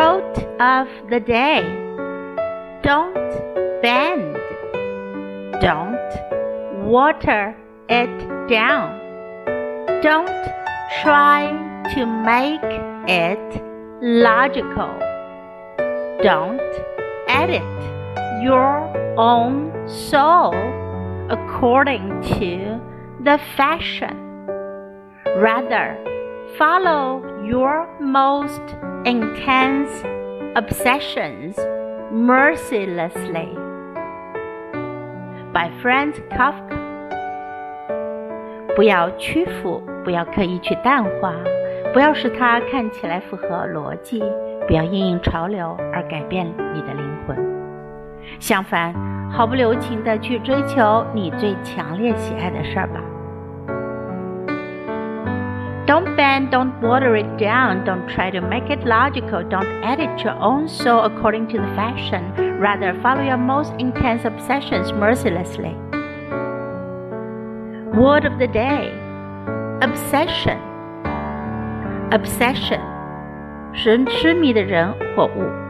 Quote of the day Don't bend. Don't water it down. Don't try to make it logical. Don't edit your own soul according to the fashion. Rather, follow your most intense obsessions mercilessly. By Franz Kafka. 不要屈服，不要刻意去淡化，不要使它看起来符合逻辑，不要因应潮流而改变你的灵魂。相反，毫不留情地去追求你最强烈喜爱的事儿吧。Don't bend, don't water it down, don't try to make it logical, don't edit your own soul according to the fashion. Rather, follow your most intense obsessions mercilessly. Word of the day obsession. Obsession 是痴迷的人或物。